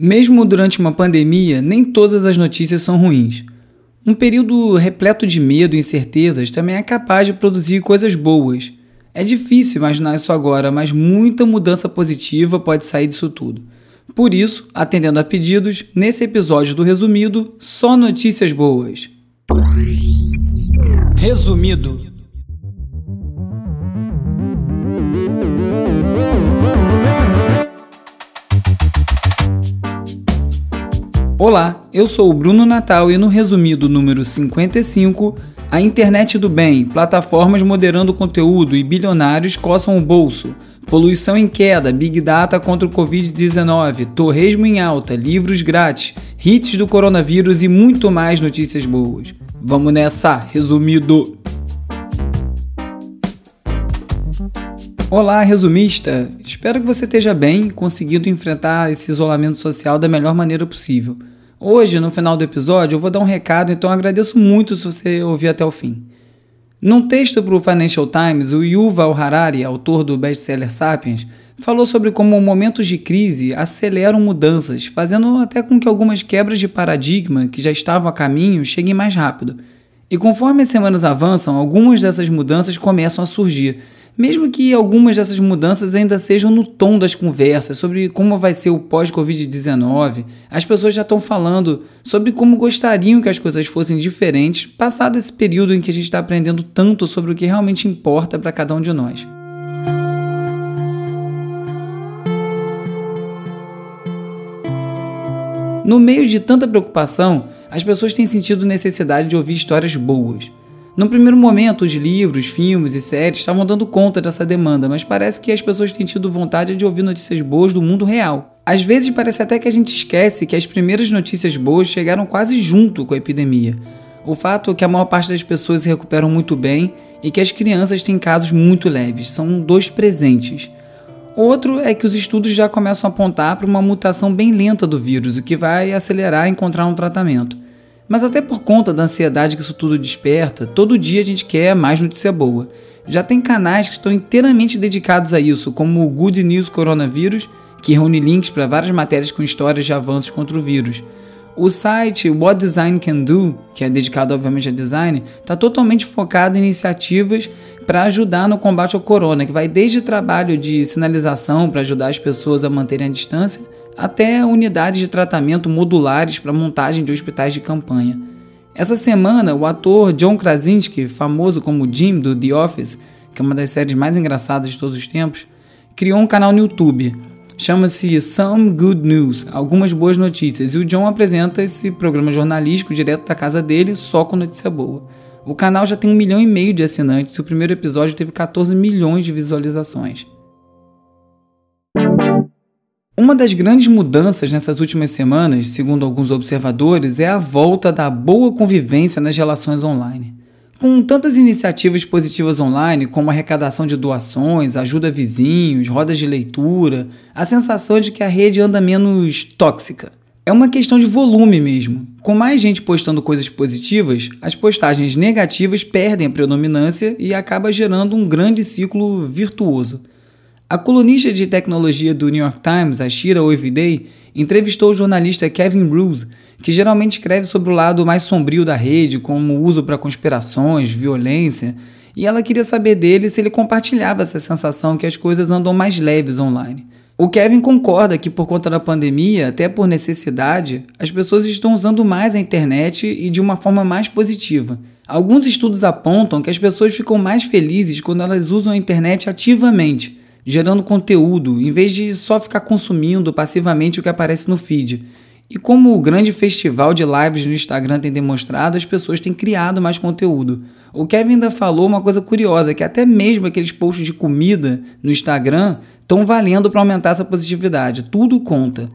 Mesmo durante uma pandemia, nem todas as notícias são ruins. Um período repleto de medo e incertezas também é capaz de produzir coisas boas. É difícil imaginar isso agora, mas muita mudança positiva pode sair disso tudo. Por isso, atendendo a pedidos, nesse episódio do Resumido, só notícias boas. Resumido. Olá, eu sou o Bruno Natal e no resumido número 55, a internet do bem, plataformas moderando conteúdo e bilionários coçam o bolso. Poluição em queda, Big Data contra o Covid-19, torresmo em alta, livros grátis, hits do coronavírus e muito mais notícias boas. Vamos nessa, resumido! Olá, resumista! Espero que você esteja bem, conseguindo enfrentar esse isolamento social da melhor maneira possível. Hoje, no final do episódio, eu vou dar um recado, então agradeço muito se você ouvir até o fim. Num texto para o Financial Times, o Yuval Harari, autor do best-seller Sapiens, falou sobre como momentos de crise aceleram mudanças, fazendo até com que algumas quebras de paradigma que já estavam a caminho cheguem mais rápido. E conforme as semanas avançam, algumas dessas mudanças começam a surgir, mesmo que algumas dessas mudanças ainda sejam no tom das conversas sobre como vai ser o pós-Covid-19, as pessoas já estão falando sobre como gostariam que as coisas fossem diferentes, passado esse período em que a gente está aprendendo tanto sobre o que realmente importa para cada um de nós. No meio de tanta preocupação, as pessoas têm sentido necessidade de ouvir histórias boas. No primeiro momento, os livros, filmes e séries estavam dando conta dessa demanda, mas parece que as pessoas têm tido vontade de ouvir notícias boas do mundo real. Às vezes parece até que a gente esquece que as primeiras notícias boas chegaram quase junto com a epidemia. O fato é que a maior parte das pessoas se recuperam muito bem e que as crianças têm casos muito leves, são dois presentes. Outro é que os estudos já começam a apontar para uma mutação bem lenta do vírus, o que vai acelerar encontrar um tratamento. Mas até por conta da ansiedade que isso tudo desperta, todo dia a gente quer mais notícia boa. Já tem canais que estão inteiramente dedicados a isso, como o Good News Coronavírus, que reúne links para várias matérias com histórias de avanços contra o vírus. O site What Design Can Do, que é dedicado obviamente a design, está totalmente focado em iniciativas para ajudar no combate ao corona, que vai desde trabalho de sinalização para ajudar as pessoas a manterem a distância, até unidades de tratamento modulares para montagem de hospitais de campanha. Essa semana, o ator John Krasinski, famoso como Jim do The Office, que é uma das séries mais engraçadas de todos os tempos, criou um canal no YouTube. Chama-se Some Good News, algumas boas notícias, e o John apresenta esse programa jornalístico direto da casa dele, só com notícia boa. O canal já tem um milhão e meio de assinantes e o primeiro episódio teve 14 milhões de visualizações. Uma das grandes mudanças nessas últimas semanas, segundo alguns observadores, é a volta da boa convivência nas relações online. Com tantas iniciativas positivas online, como arrecadação de doações, ajuda a vizinhos, rodas de leitura, a sensação de que a rede anda menos tóxica. É uma questão de volume mesmo. Com mais gente postando coisas positivas, as postagens negativas perdem a predominância e acaba gerando um grande ciclo virtuoso. A colunista de tecnologia do New York Times, a Shira Oividei, entrevistou o jornalista Kevin Bruce, que geralmente escreve sobre o lado mais sombrio da rede, como uso para conspirações, violência, e ela queria saber dele se ele compartilhava essa sensação que as coisas andam mais leves online. O Kevin concorda que por conta da pandemia, até por necessidade, as pessoas estão usando mais a internet e de uma forma mais positiva. Alguns estudos apontam que as pessoas ficam mais felizes quando elas usam a internet ativamente gerando conteúdo, em vez de só ficar consumindo passivamente o que aparece no feed. E como o grande festival de lives no Instagram tem demonstrado, as pessoas têm criado mais conteúdo. O Kevin ainda falou uma coisa curiosa, que até mesmo aqueles posts de comida no Instagram estão valendo para aumentar essa positividade. Tudo conta.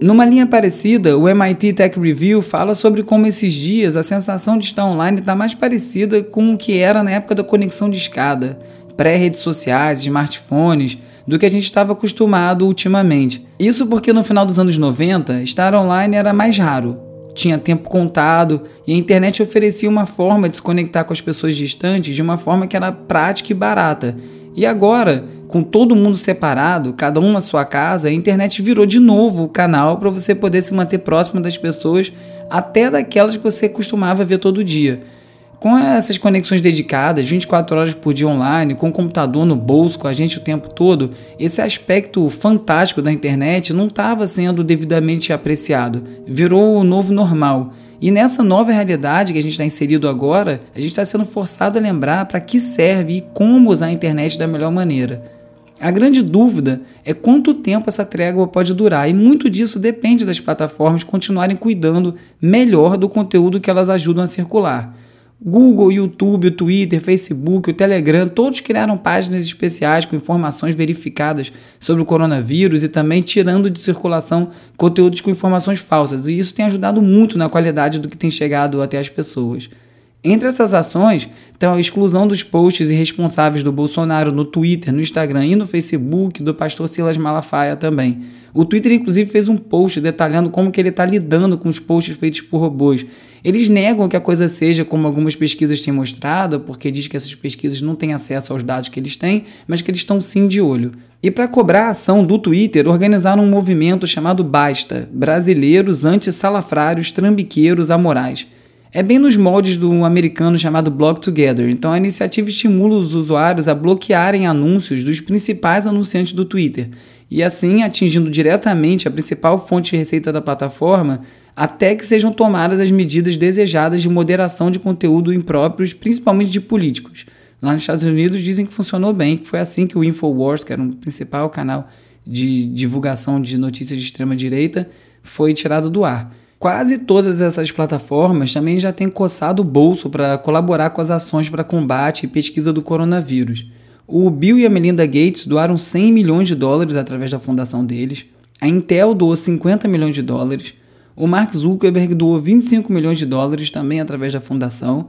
Numa linha parecida, o MIT Tech Review fala sobre como esses dias a sensação de estar online está mais parecida com o que era na época da conexão de escada pré-redes sociais, smartphones, do que a gente estava acostumado ultimamente. Isso porque no final dos anos 90, estar online era mais raro. Tinha tempo contado e a internet oferecia uma forma de se conectar com as pessoas distantes de uma forma que era prática e barata. E agora, com todo mundo separado, cada um na sua casa, a internet virou de novo o canal para você poder se manter próximo das pessoas, até daquelas que você costumava ver todo dia. Com essas conexões dedicadas, 24 horas por dia online, com o computador no bolso com a gente o tempo todo, esse aspecto fantástico da internet não estava sendo devidamente apreciado. Virou o novo normal. E nessa nova realidade que a gente está inserido agora, a gente está sendo forçado a lembrar para que serve e como usar a internet da melhor maneira. A grande dúvida é quanto tempo essa trégua pode durar, e muito disso depende das plataformas continuarem cuidando melhor do conteúdo que elas ajudam a circular. Google, YouTube, Twitter, Facebook, o Telegram, todos criaram páginas especiais com informações verificadas sobre o coronavírus e também tirando de circulação conteúdos com informações falsas. E isso tem ajudado muito na qualidade do que tem chegado até as pessoas. Entre essas ações estão a exclusão dos posts irresponsáveis do Bolsonaro no Twitter, no Instagram e no Facebook do pastor Silas Malafaia também. O Twitter, inclusive, fez um post detalhando como que ele está lidando com os posts feitos por robôs. Eles negam que a coisa seja como algumas pesquisas têm mostrado, porque diz que essas pesquisas não têm acesso aos dados que eles têm, mas que eles estão sim de olho. E para cobrar a ação do Twitter, organizaram um movimento chamado Basta Brasileiros Anti-Salafrários Trambiqueiros Amorais. É bem nos moldes do americano chamado Block Together, então a iniciativa estimula os usuários a bloquearem anúncios dos principais anunciantes do Twitter, e assim atingindo diretamente a principal fonte de receita da plataforma, até que sejam tomadas as medidas desejadas de moderação de conteúdo impróprios, principalmente de políticos. Lá nos Estados Unidos dizem que funcionou bem, que foi assim que o InfoWars, que era um principal canal de divulgação de notícias de extrema direita, foi tirado do ar. Quase todas essas plataformas também já têm coçado o bolso para colaborar com as ações para combate e pesquisa do coronavírus. O Bill e a Melinda Gates doaram 100 milhões de dólares através da fundação deles, a Intel doou 50 milhões de dólares, o Mark Zuckerberg doou 25 milhões de dólares também através da fundação,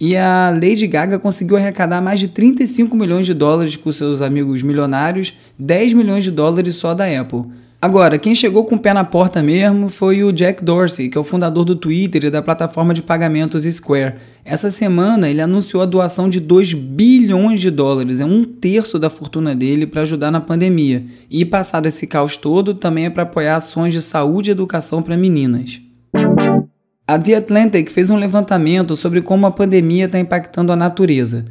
e a Lady Gaga conseguiu arrecadar mais de 35 milhões de dólares com seus amigos milionários, 10 milhões de dólares só da Apple. Agora, quem chegou com o pé na porta mesmo foi o Jack Dorsey, que é o fundador do Twitter e da plataforma de pagamentos Square. Essa semana ele anunciou a doação de 2 bilhões de dólares, é um terço da fortuna dele para ajudar na pandemia. E passado esse caos todo, também é para apoiar ações de saúde e educação para meninas. A The Atlantic fez um levantamento sobre como a pandemia está impactando a natureza.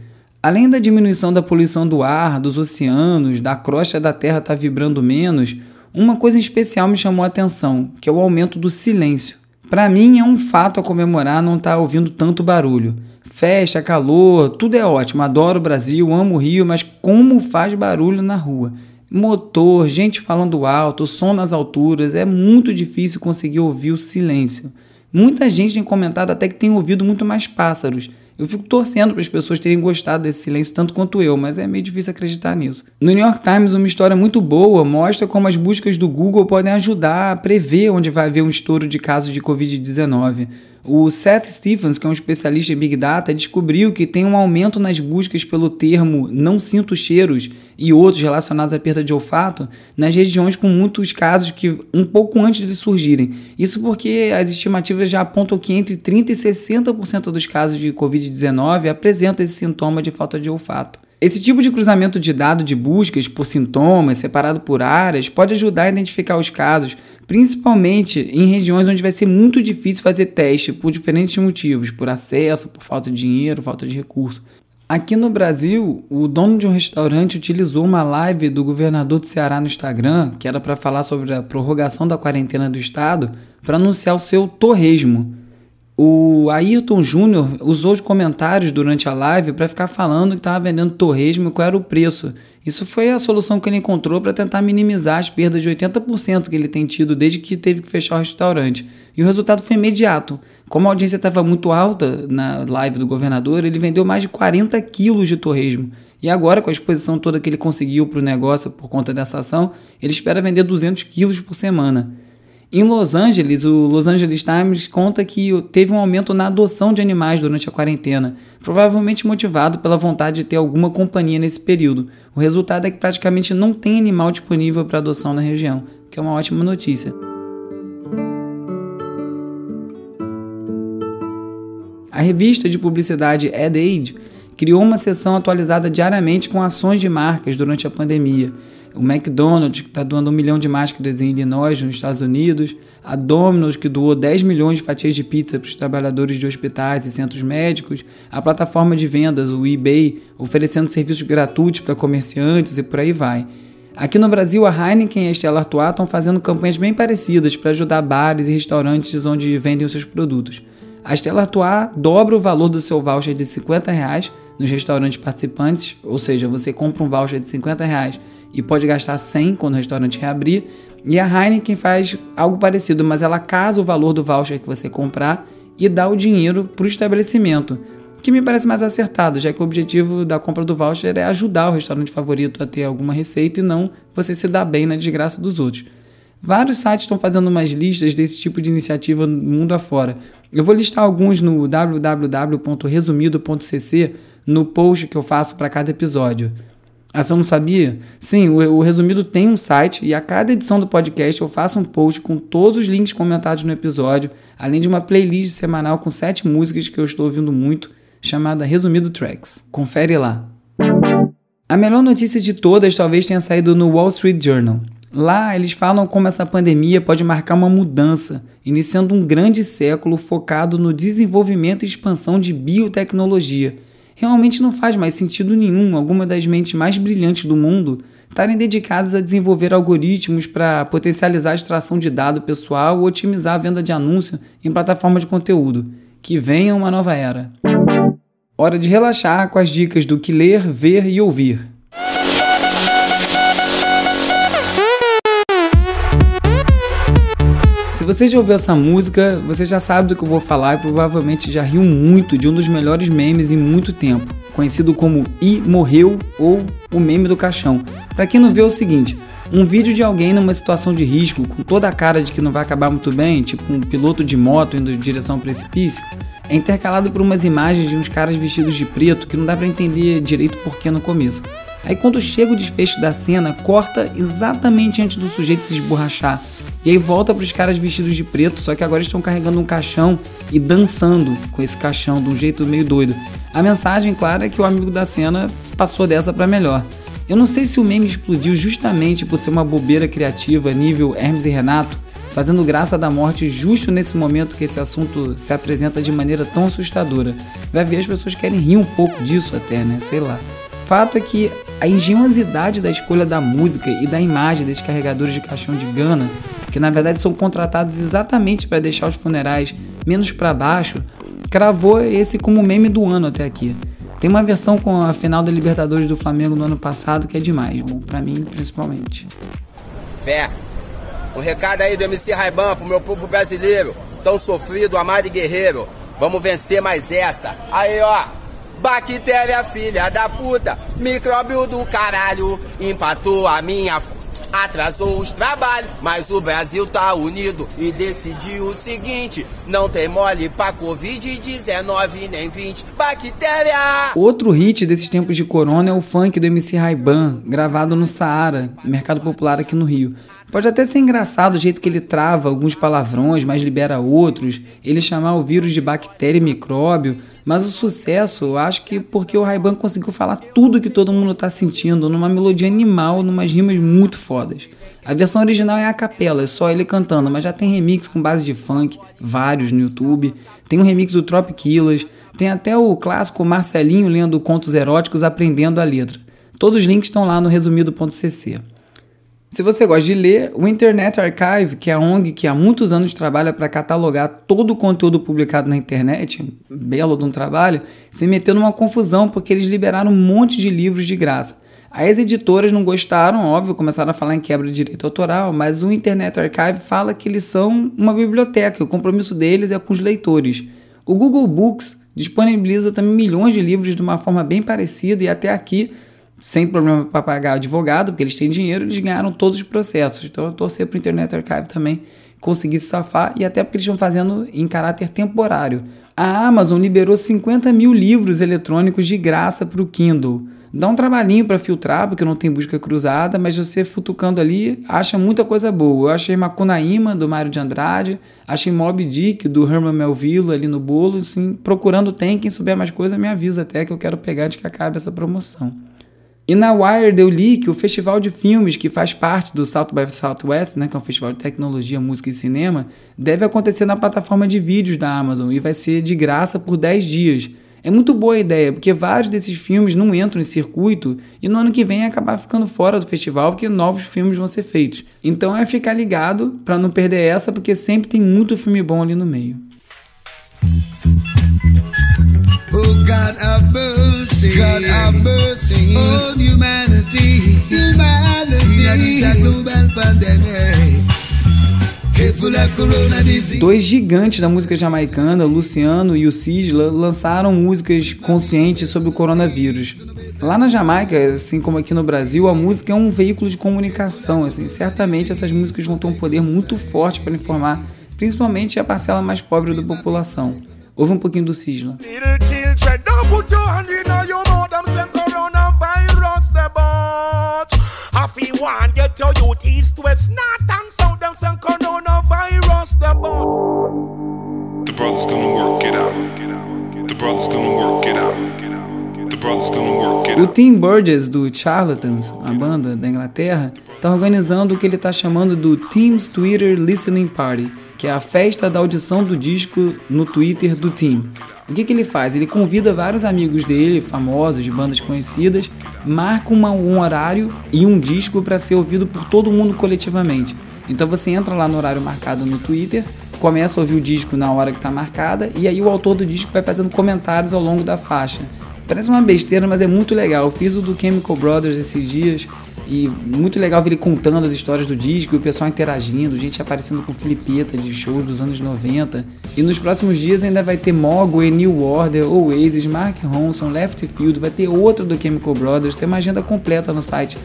Além da diminuição da poluição do ar, dos oceanos, da crosta da Terra estar tá vibrando menos, uma coisa especial me chamou a atenção, que é o aumento do silêncio. Para mim é um fato a comemorar não estar tá ouvindo tanto barulho. Festa, calor, tudo é ótimo. Adoro o Brasil, amo o Rio, mas como faz barulho na rua? Motor, gente falando alto, som nas alturas, é muito difícil conseguir ouvir o silêncio. Muita gente tem comentado até que tem ouvido muito mais pássaros. Eu fico torcendo para as pessoas terem gostado desse silêncio tanto quanto eu, mas é meio difícil acreditar nisso. No New York Times, uma história muito boa mostra como as buscas do Google podem ajudar a prever onde vai haver um estouro de casos de Covid-19. O Seth Stephens, que é um especialista em Big Data, descobriu que tem um aumento nas buscas pelo termo não sinto cheiros e outros relacionados à perda de olfato nas regiões com muitos casos que um pouco antes de surgirem. Isso porque as estimativas já apontam que entre 30% e 60% dos casos de Covid-19 apresentam esse sintoma de falta de olfato. Esse tipo de cruzamento de dados de buscas por sintomas, separado por áreas, pode ajudar a identificar os casos, principalmente em regiões onde vai ser muito difícil fazer teste por diferentes motivos, por acesso, por falta de dinheiro, falta de recurso. Aqui no Brasil, o dono de um restaurante utilizou uma live do governador do Ceará no Instagram, que era para falar sobre a prorrogação da quarentena do estado, para anunciar o seu torresmo. O Ayrton Júnior usou os comentários durante a live para ficar falando que estava vendendo torresmo e qual era o preço. Isso foi a solução que ele encontrou para tentar minimizar as perdas de 80% que ele tem tido desde que teve que fechar o restaurante. E o resultado foi imediato. Como a audiência estava muito alta na live do governador, ele vendeu mais de 40 quilos de torresmo. E agora, com a exposição toda que ele conseguiu para o negócio por conta dessa ação, ele espera vender 200 quilos por semana. Em Los Angeles, o Los Angeles Times conta que teve um aumento na adoção de animais durante a quarentena, provavelmente motivado pela vontade de ter alguma companhia nesse período. O resultado é que praticamente não tem animal disponível para adoção na região, que é uma ótima notícia. A revista de publicidade Ad Age criou uma seção atualizada diariamente com ações de marcas durante a pandemia. O McDonald's, que está doando um milhão de máscaras em Illinois, nos Estados Unidos. A Domino's, que doou 10 milhões de fatias de pizza para os trabalhadores de hospitais e centros médicos. A plataforma de vendas, o eBay, oferecendo serviços gratuitos para comerciantes e por aí vai. Aqui no Brasil, a Heineken e a Stella Artois estão fazendo campanhas bem parecidas para ajudar bares e restaurantes onde vendem os seus produtos. A Stella Artois dobra o valor do seu voucher de 50 reais nos restaurantes participantes, ou seja, você compra um voucher de 50 reais e pode gastar 100 quando o restaurante reabrir. E a Heineken faz algo parecido, mas ela casa o valor do voucher que você comprar e dá o dinheiro para o estabelecimento que me parece mais acertado, já que o objetivo da compra do voucher é ajudar o restaurante favorito a ter alguma receita e não você se dar bem na desgraça dos outros. Vários sites estão fazendo umas listas desse tipo de iniciativa no mundo afora. Eu vou listar alguns no www.resumido.cc no post que eu faço para cada episódio. Ah, você não sabia? Sim, o, o, Resumido tem um site e a cada edição do podcast eu faço um post com todos os links comentados no episódio, além de uma playlist semanal com sete músicas que eu estou ouvindo muito chamada Resumido Tracks. Confere lá. A melhor notícia de todas talvez tenha saído no Wall Street Journal. Lá eles falam como essa pandemia pode marcar uma mudança, iniciando um grande século focado no desenvolvimento e expansão de biotecnologia. Realmente não faz mais sentido nenhum alguma das mentes mais brilhantes do mundo estarem dedicadas a desenvolver algoritmos para potencializar a extração de dado pessoal ou otimizar a venda de anúncio em plataformas de conteúdo. Que venha uma nova era. Hora de relaxar com as dicas do que ler, ver e ouvir. Você já ouviu essa música, você já sabe do que eu vou falar e provavelmente já riu muito de um dos melhores memes em muito tempo, conhecido como I morreu ou o meme do caixão. Para quem não viu é o seguinte, um vídeo de alguém numa situação de risco, com toda a cara de que não vai acabar muito bem, tipo um piloto de moto indo em direção ao precipício, é intercalado por umas imagens de uns caras vestidos de preto que não dá para entender direito porquê no começo. Aí quando chega o desfecho da cena, corta exatamente antes do sujeito se esborrachar. E aí volta para os caras vestidos de preto, só que agora estão carregando um caixão e dançando com esse caixão de um jeito meio doido. A mensagem, claro, é que o amigo da cena passou dessa para melhor. Eu não sei se o meme explodiu justamente por ser uma bobeira criativa nível Hermes e Renato, fazendo graça da morte justo nesse momento que esse assunto se apresenta de maneira tão assustadora. Vai ver, as pessoas querem rir um pouco disso até, né? Sei lá. Fato é que a engenhosidade da escolha da música e da imagem desses carregadores de caixão de Gana, que na verdade são contratados exatamente para deixar os funerais menos para baixo, cravou esse como meme do ano até aqui. Tem uma versão com a final da Libertadores do Flamengo no ano passado que é demais, bom, para mim principalmente. Fé, um recado aí do MC Raiban pro meu povo brasileiro, tão sofrido, amado e guerreiro. Vamos vencer mais essa. Aí, ó. Bactéria, filha da puta, micróbio do caralho, empatou a minha atrasou os trabalhos, mas o Brasil tá unido e decidiu o seguinte: não tem mole pra Covid-19 nem 20 bactéria. Outro hit desses tempos de corona é o funk do MC Raiban, gravado no Saara, mercado popular aqui no Rio. Pode até ser engraçado o jeito que ele trava alguns palavrões, mas libera outros, ele chamar o vírus de bactéria e micróbio, mas o sucesso, eu acho que porque o Raiban conseguiu falar tudo que todo mundo está sentindo numa melodia animal, numas rimas muito fodas. A versão original é a capela, é só ele cantando, mas já tem remix com base de funk, vários no YouTube. Tem um remix do Trop Killers, tem até o clássico Marcelinho lendo contos eróticos aprendendo a letra. Todos os links estão lá no resumido.cc. Se você gosta de ler, o Internet Archive, que é a ONG que há muitos anos trabalha para catalogar todo o conteúdo publicado na internet, belo de um trabalho, se meteu numa confusão porque eles liberaram um monte de livros de graça. As editoras não gostaram, óbvio, começaram a falar em quebra de direito autoral, mas o Internet Archive fala que eles são uma biblioteca, o compromisso deles é com os leitores. O Google Books disponibiliza também milhões de livros de uma forma bem parecida e até aqui sem problema para pagar advogado, porque eles têm dinheiro, eles ganharam todos os processos. Então eu torcer para o Internet Archive também conseguir se safar e até porque eles estão fazendo em caráter temporário. A Amazon liberou 50 mil livros eletrônicos de graça para o Kindle. Dá um trabalhinho para filtrar, porque não tem busca cruzada, mas você futucando ali acha muita coisa boa. Eu achei Macunaíma, do Mário de Andrade, achei Mob Dick, do Herman Melville, ali no bolo. Assim, procurando tem, quem souber mais coisa me avisa até que eu quero pegar antes que acabe essa promoção. E na Wired eu li que o festival de filmes que faz parte do South by Southwest, né, que é um festival de tecnologia, música e cinema, deve acontecer na plataforma de vídeos da Amazon e vai ser de graça por 10 dias. É muito boa a ideia, porque vários desses filmes não entram em circuito e no ano que vem acabar ficando fora do festival, porque novos filmes vão ser feitos. Então é ficar ligado para não perder essa, porque sempre tem muito filme bom ali no meio. Oh God God have mercy on humanity, humanity, global. Dois gigantes da música jamaicana, Luciano e o Cisla, lançaram músicas conscientes sobre o coronavírus. Lá na Jamaica, assim como aqui no Brasil, a música é um veículo de comunicação. Assim, certamente essas músicas vão ter um poder muito forte para informar, principalmente a parcela mais pobre da população. Ouve um pouquinho do Cisla. O Tim Burgess do Charlatans, a banda da Inglaterra, está organizando o que ele está chamando do Team's Twitter Listening Party, que é a festa da audição do disco no Twitter do Team. O que, que ele faz? Ele convida vários amigos dele, famosos, de bandas conhecidas, marca uma, um horário e um disco para ser ouvido por todo mundo coletivamente. Então você entra lá no horário marcado no Twitter, começa a ouvir o disco na hora que está marcada e aí o autor do disco vai fazendo comentários ao longo da faixa. Parece uma besteira, mas é muito legal. Eu fiz o do Chemical Brothers esses dias e muito legal ver ele contando as histórias do disco e o pessoal interagindo, gente aparecendo com filipeta de shows dos anos 90. E nos próximos dias ainda vai ter Mogwai, New Order, Oasis, Mark Ronson, Left Field, vai ter outro do Chemical Brothers, tem uma agenda completa no site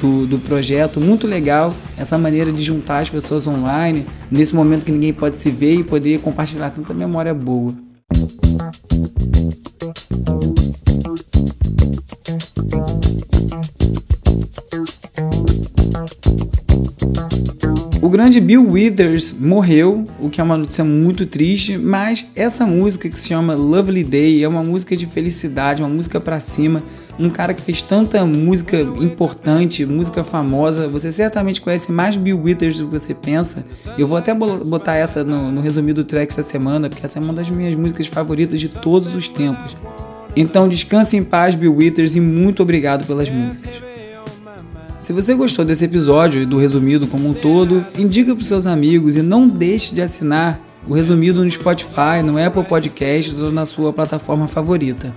do, do projeto, muito legal essa maneira de juntar as pessoas online, nesse momento que ninguém pode se ver e poder compartilhar tanta memória boa. Grande Bill Withers morreu, o que é uma notícia muito triste, mas essa música que se chama Lovely Day é uma música de felicidade, uma música para cima. Um cara que fez tanta música importante, música famosa. Você certamente conhece mais Bill Withers do que você pensa. Eu vou até botar essa no, no resumido track essa semana, porque essa é uma das minhas músicas favoritas de todos os tempos. Então descanse em paz, Bill Withers, e muito obrigado pelas músicas. Se você gostou desse episódio e do resumido como um todo, indica para seus amigos e não deixe de assinar o resumido no Spotify, no Apple Podcasts ou na sua plataforma favorita.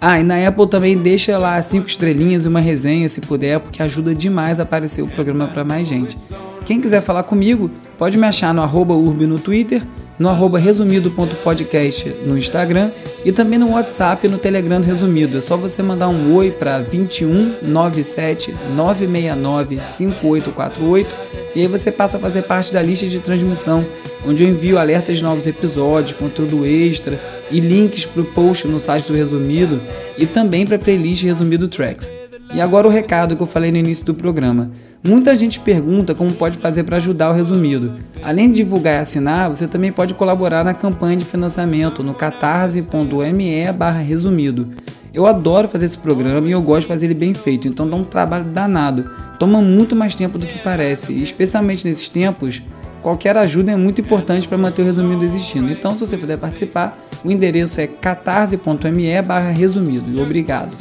Ah, e na Apple também deixa lá cinco estrelinhas e uma resenha se puder, porque ajuda demais a aparecer o programa para mais gente. Quem quiser falar comigo, pode me achar no arroba urb no Twitter no arroba resumido.podcast no Instagram e também no WhatsApp e no Telegram do Resumido. É só você mandar um oi para 21 97 969 5848 e aí você passa a fazer parte da lista de transmissão, onde eu envio alertas de novos episódios, conteúdo extra e links para o post no site do Resumido e também para a playlist Resumido Tracks. E agora o recado que eu falei no início do programa. Muita gente pergunta como pode fazer para ajudar o resumido. Além de divulgar e assinar, você também pode colaborar na campanha de financiamento no catarse.me resumido. Eu adoro fazer esse programa e eu gosto de fazer ele bem feito, então dá um trabalho danado. Toma muito mais tempo do que parece, e especialmente nesses tempos, qualquer ajuda é muito importante para manter o resumido existindo. Então, se você puder participar, o endereço é catarse.me resumido. Obrigado.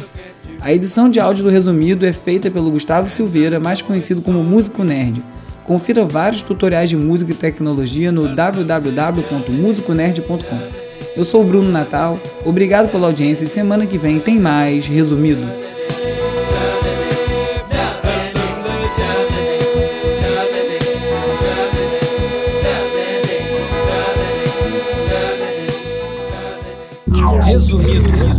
A edição de áudio do Resumido é feita pelo Gustavo Silveira, mais conhecido como Músico Nerd. Confira vários tutoriais de música e tecnologia no www.musiconerd.com. Eu sou o Bruno Natal, obrigado pela audiência e semana que vem tem mais Resumido. Resumido.